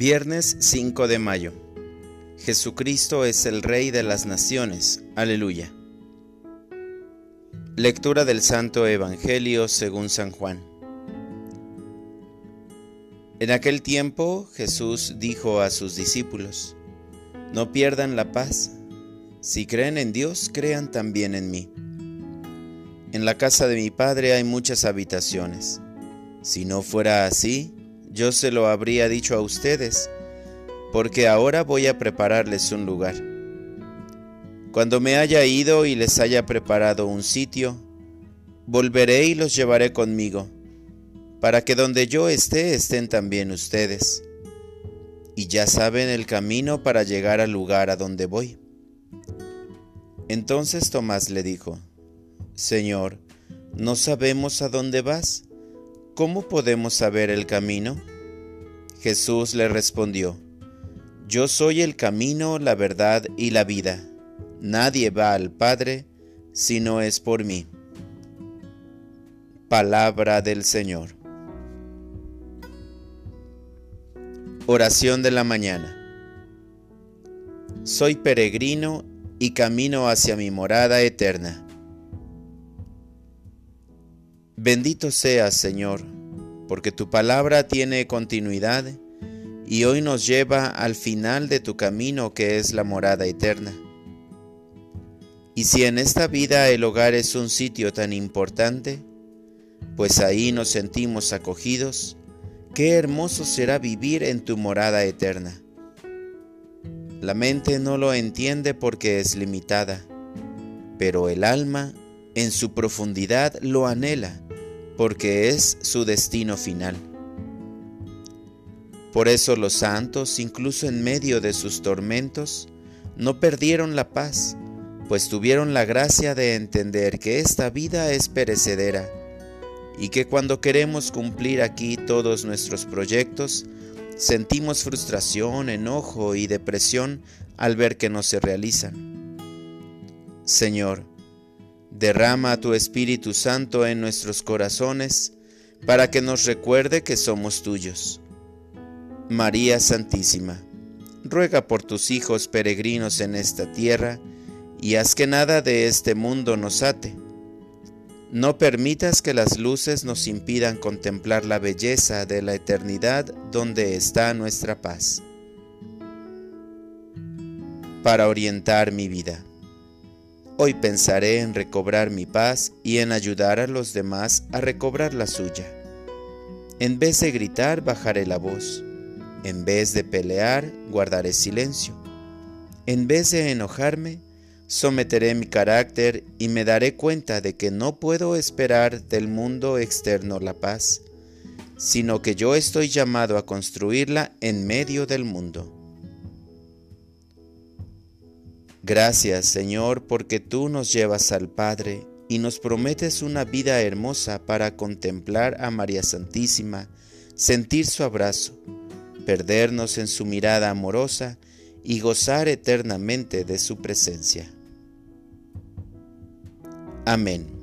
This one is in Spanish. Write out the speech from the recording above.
Viernes 5 de mayo. Jesucristo es el Rey de las Naciones. Aleluya. Lectura del Santo Evangelio según San Juan. En aquel tiempo Jesús dijo a sus discípulos, No pierdan la paz. Si creen en Dios, crean también en mí. En la casa de mi Padre hay muchas habitaciones. Si no fuera así, yo se lo habría dicho a ustedes, porque ahora voy a prepararles un lugar. Cuando me haya ido y les haya preparado un sitio, volveré y los llevaré conmigo, para que donde yo esté estén también ustedes. Y ya saben el camino para llegar al lugar a donde voy. Entonces Tomás le dijo, Señor, no sabemos a dónde vas ¿cómo podemos saber el camino? Jesús le respondió, Yo soy el camino, la verdad y la vida. Nadie va al Padre si no es por mí. Palabra del Señor. Oración de la mañana. Soy peregrino y camino hacia mi morada eterna. Bendito seas, Señor, porque tu palabra tiene continuidad y hoy nos lleva al final de tu camino que es la morada eterna. Y si en esta vida el hogar es un sitio tan importante, pues ahí nos sentimos acogidos, qué hermoso será vivir en tu morada eterna. La mente no lo entiende porque es limitada, pero el alma en su profundidad lo anhela porque es su destino final. Por eso los santos, incluso en medio de sus tormentos, no perdieron la paz, pues tuvieron la gracia de entender que esta vida es perecedera y que cuando queremos cumplir aquí todos nuestros proyectos, sentimos frustración, enojo y depresión al ver que no se realizan. Señor, Derrama tu Espíritu Santo en nuestros corazones para que nos recuerde que somos tuyos. María Santísima, ruega por tus hijos peregrinos en esta tierra y haz que nada de este mundo nos ate. No permitas que las luces nos impidan contemplar la belleza de la eternidad donde está nuestra paz. Para orientar mi vida. Hoy pensaré en recobrar mi paz y en ayudar a los demás a recobrar la suya. En vez de gritar, bajaré la voz. En vez de pelear, guardaré silencio. En vez de enojarme, someteré mi carácter y me daré cuenta de que no puedo esperar del mundo externo la paz, sino que yo estoy llamado a construirla en medio del mundo. Gracias Señor porque tú nos llevas al Padre y nos prometes una vida hermosa para contemplar a María Santísima, sentir su abrazo, perdernos en su mirada amorosa y gozar eternamente de su presencia. Amén.